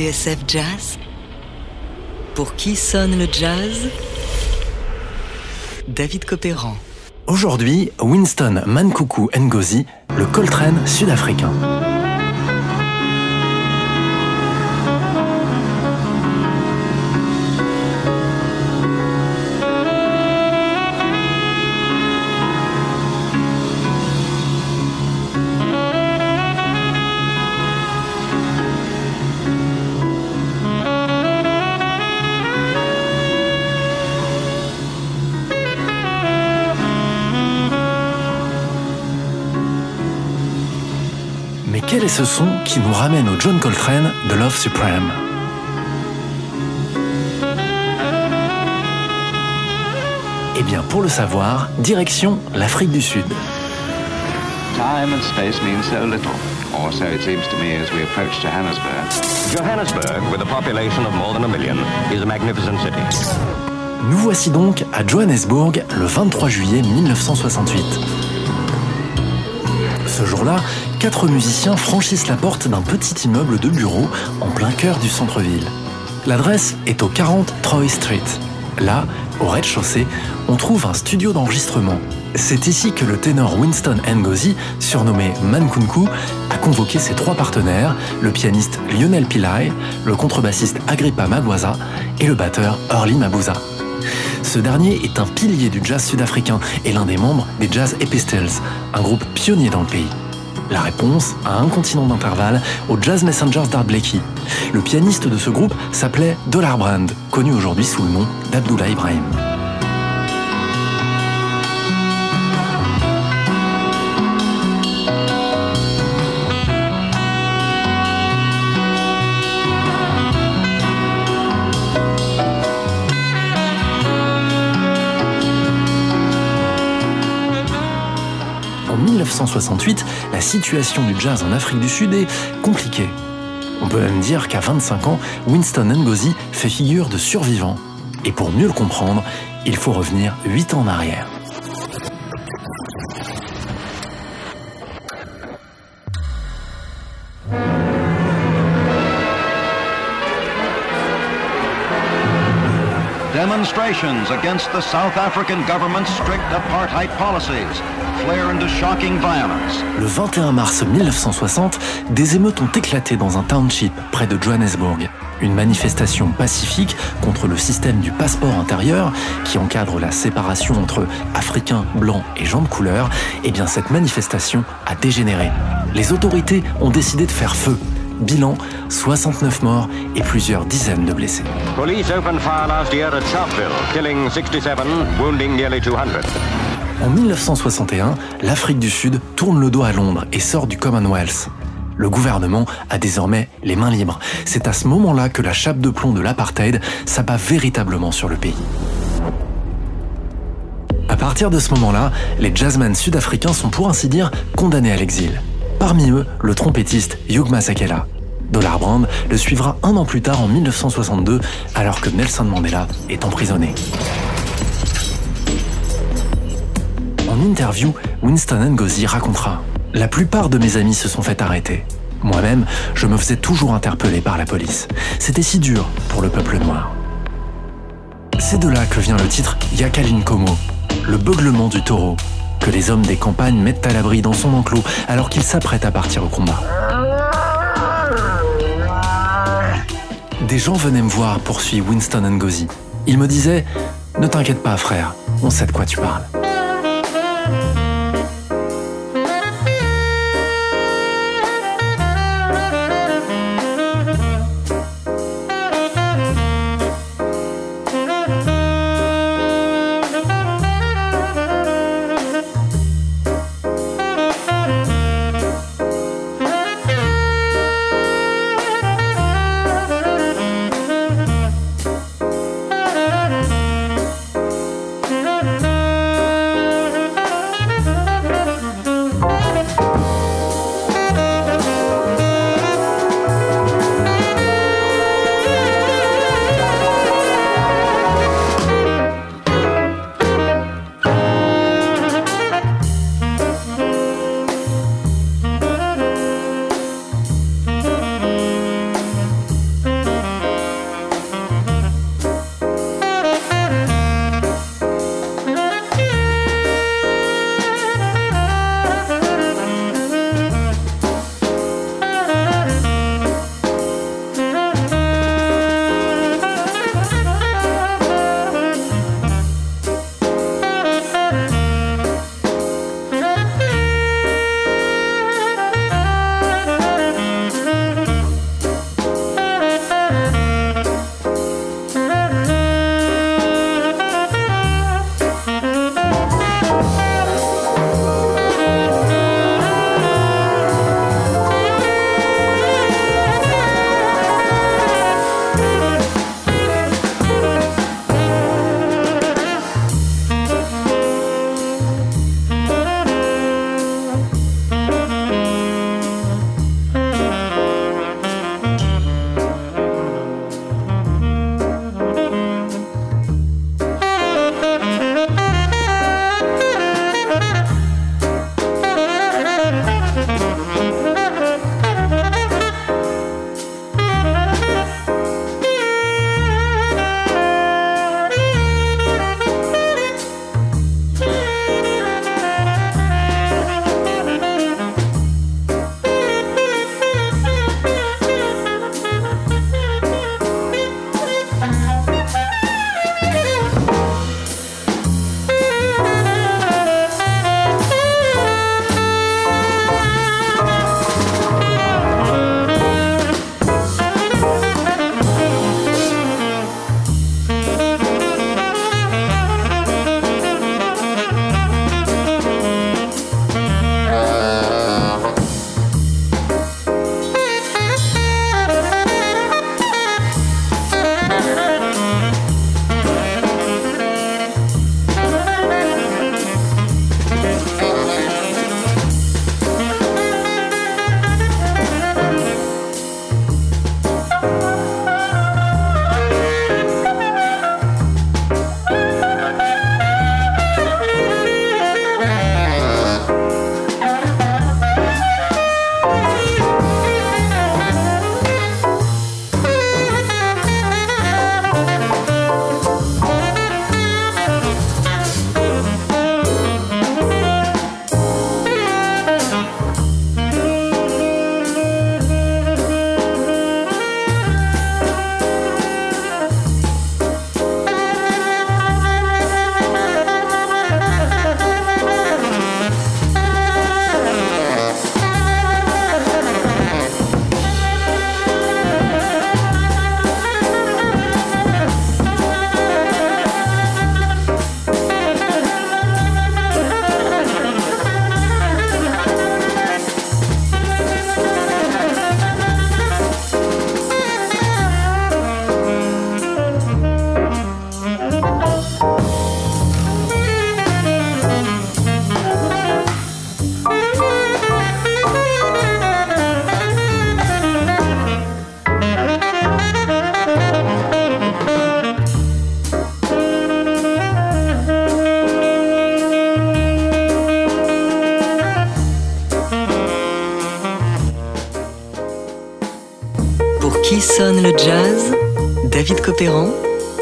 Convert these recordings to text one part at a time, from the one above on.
TSF Jazz Pour qui sonne le jazz? David Copéran. Aujourd'hui, Winston Mankuku Ngozi, le Coltrane sud-africain. Ce son qui nous ramène au John Coltrane de Love Supreme Eh bien, pour le savoir, direction l'Afrique du Sud. Time and space mean so little, or so it seems to me as we approach Johannesburg. Johannesburg, with a population of more than a million, is a magnificent city. Nous voici donc à Johannesburg le 23 juillet 1968. Ce jour-là, quatre musiciens franchissent la porte d'un petit immeuble de bureaux en plein cœur du centre-ville. L'adresse est au 40 Troy Street. Là, au rez-de-chaussée, on trouve un studio d'enregistrement. C'est ici que le ténor Winston Ngozi, surnommé Mankunku, a convoqué ses trois partenaires, le pianiste Lionel Pillay, le contrebassiste Agrippa Magwaza et le batteur Early Mabuza. Ce dernier est un pilier du jazz sud-africain et l'un des membres des Jazz Epistles, un groupe pionnier dans le pays. La réponse à un continent d'intervalle aux Jazz Messengers d'Art Blakey. Le pianiste de ce groupe s'appelait Dollar Brand, connu aujourd'hui sous le nom d'Abdullah Ibrahim. 1968, la situation du jazz en Afrique du Sud est compliquée. On peut même dire qu'à 25 ans, Winston Ngozi fait figure de survivant. Et pour mieux le comprendre, il faut revenir 8 ans en arrière. Demonstrations against the South African government's strict apartheid policies flare into shocking violence. Le 21 mars 1960, des émeutes ont éclaté dans un township près de Johannesburg. Une manifestation pacifique contre le système du passeport intérieur qui encadre la séparation entre Africains, Blancs et gens de couleur, eh bien cette manifestation a dégénéré. Les autorités ont décidé de faire feu. Bilan, 69 morts et plusieurs dizaines de blessés. Police opened fire last year at Sharpeville, killing 67, wounding nearly 200. En 1961, l'Afrique du Sud tourne le dos à Londres et sort du Commonwealth. Le gouvernement a désormais les mains libres. C'est à ce moment-là que la chape de plomb de l'apartheid s'abat véritablement sur le pays. À partir de ce moment-là, les jazzmen sud-africains sont pour ainsi dire condamnés à l'exil. Parmi eux, le trompettiste Hugh Masekela. Dollar Brand le suivra un an plus tard en 1962, alors que Nelson Mandela est emprisonné. En interview, Winston Ngozi racontera La plupart de mes amis se sont fait arrêter. Moi-même, je me faisais toujours interpeller par la police. C'était si dur pour le peuple noir. C'est de là que vient le titre Yakalin Komo, le beuglement du taureau, que les hommes des campagnes mettent à l'abri dans son enclos alors qu'ils s'apprêtent à partir au combat. Des gens venaient me voir, poursuit Winston Ngozi. Ils me disaient Ne t'inquiète pas, frère, on sait de quoi tu parles.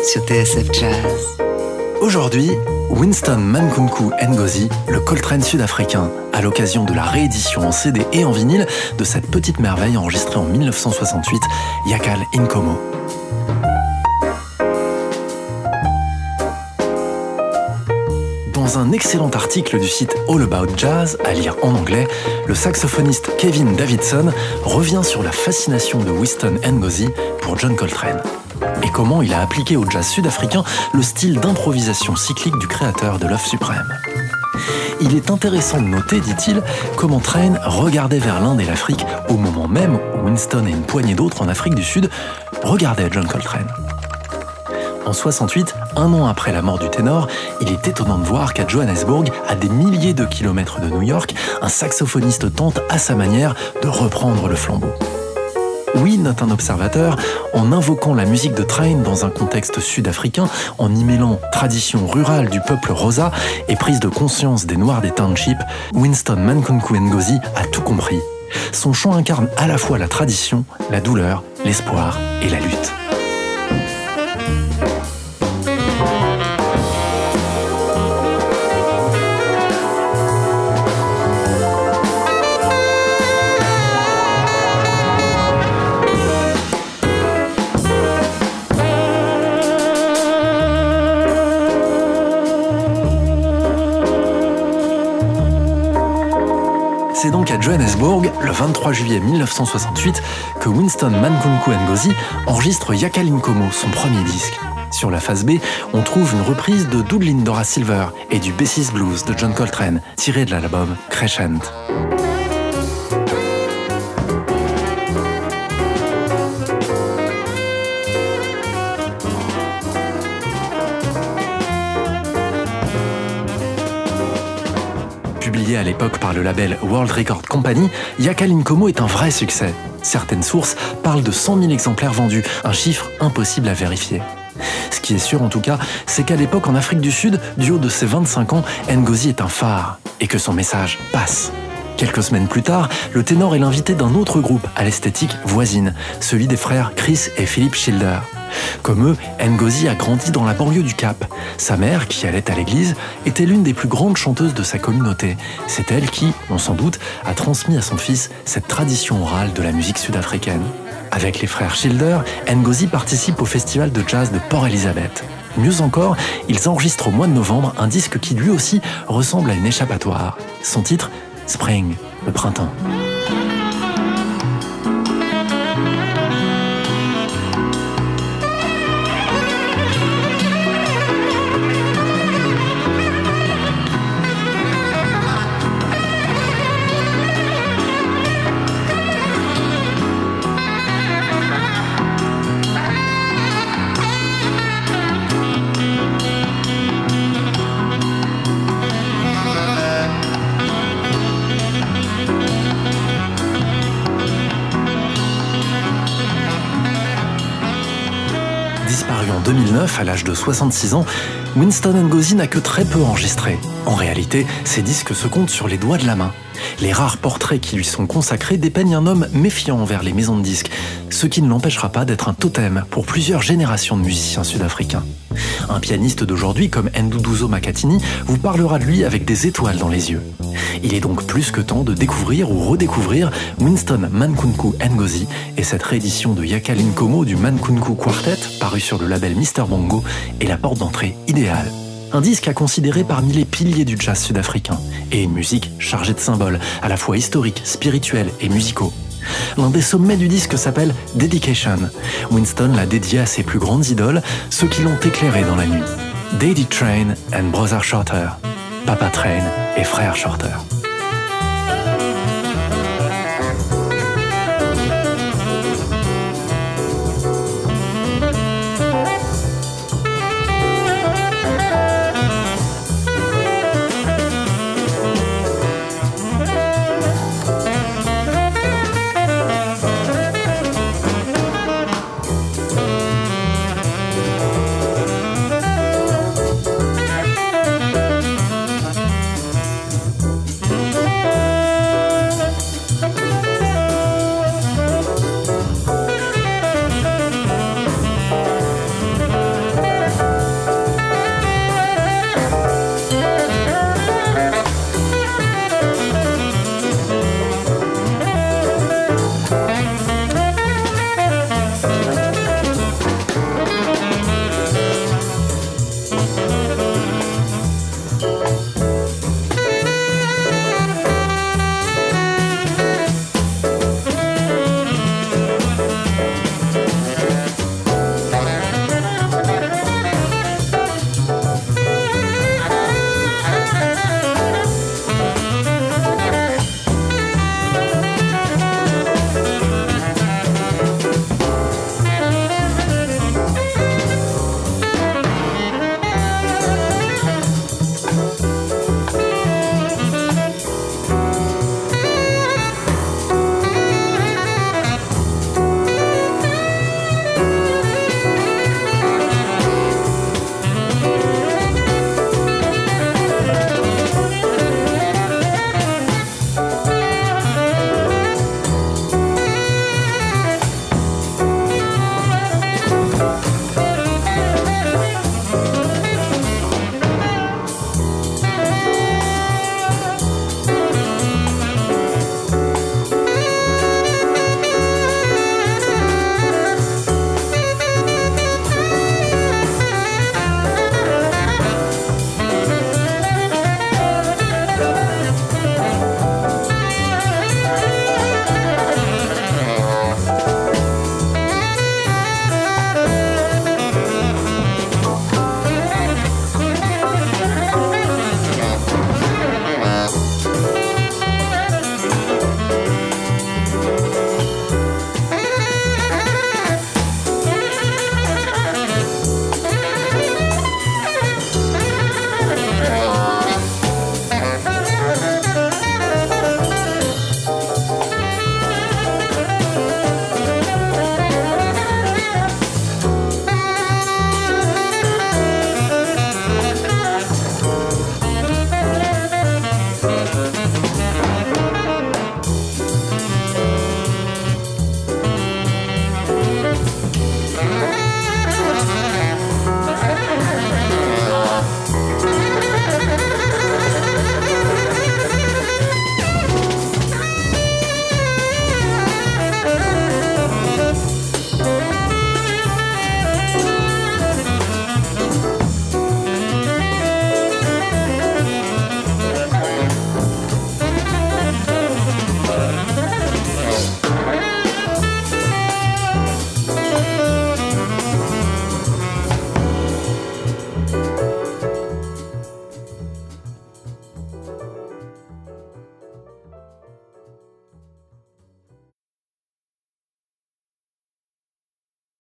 Sur TSF Jazz. Aujourd'hui, Winston Mankunku Ngozi, le Coltrane sud-africain, à l'occasion de la réédition en CD et en vinyle de cette petite merveille enregistrée en 1968, Yakal Inkomo. Dans un excellent article du site All About Jazz, à lire en anglais, le saxophoniste Kevin Davidson revient sur la fascination de Winston Ngozi pour John Coltrane et comment il a appliqué au jazz sud-africain le style d'improvisation cyclique du créateur de l'œuf suprême. Il est intéressant de noter, dit-il, comment Train regardait vers l'Inde et l'Afrique au moment même où Winston et une poignée d'autres en Afrique du Sud regardaient John Coltrane. En 68, un an après la mort du ténor, il est étonnant de voir qu'à Johannesburg, à des milliers de kilomètres de New York, un saxophoniste tente à sa manière de reprendre le flambeau. Oui, note un observateur, en invoquant la musique de Train dans un contexte sud-africain, en y mêlant tradition rurale du peuple rosa et prise de conscience des Noirs des townships, Winston Mankunku Ngozi a tout compris. Son chant incarne à la fois la tradition, la douleur, l'espoir et la lutte. Johannesburg, le 23 juillet 1968, que Winston Mankunku Ngozi enregistre Yakalinkomo, son premier disque. Sur la face B, on trouve une reprise de Doodlin Dora Silver et du Bessis Blues de John Coltrane, tiré de l'album Crescent. Par le label World Record Company, Yakalinkomo est un vrai succès. Certaines sources parlent de 100 000 exemplaires vendus, un chiffre impossible à vérifier. Ce qui est sûr en tout cas, c'est qu'à l'époque en Afrique du Sud, du haut de ses 25 ans, Ngozi est un phare et que son message passe. Quelques semaines plus tard, le ténor est l'invité d'un autre groupe à l'esthétique voisine, celui des frères Chris et Philippe Schilder. Comme eux, Ngozi a grandi dans la banlieue du Cap. Sa mère, qui allait à l'église, était l'une des plus grandes chanteuses de sa communauté. C'est elle qui, on s'en doute, a transmis à son fils cette tradition orale de la musique sud-africaine. Avec les frères Schilder, Ngozi participe au festival de jazz de Port Elizabeth. Mieux encore, ils enregistrent au mois de novembre un disque qui lui aussi ressemble à une échappatoire. Son titre, Spring, le printemps. 2009 à l'âge de 66 ans, Winston Ngozi n'a que très peu enregistré. En réalité, ses disques se comptent sur les doigts de la main. Les rares portraits qui lui sont consacrés dépeignent un homme méfiant envers les maisons de disques, ce qui ne l'empêchera pas d'être un totem pour plusieurs générations de musiciens sud-africains. Un pianiste d'aujourd'hui comme Nduduzo Makatini vous parlera de lui avec des étoiles dans les yeux. Il est donc plus que temps de découvrir ou redécouvrir Winston Mankunku Ngozi et cette réédition de Yakalin Komo du Mankunku Quartet, paru sur le label Mr Bongo, est la porte d'entrée idéale. Un disque à considérer parmi les piliers du jazz sud-africain, et une musique chargée de symboles, à la fois historiques, spirituels et musicaux. L'un des sommets du disque s'appelle Dedication. Winston l'a dédié à ses plus grandes idoles, ceux qui l'ont éclairé dans la nuit. Daddy Train and Brother Shorter. Papa Train et Frère Shorter.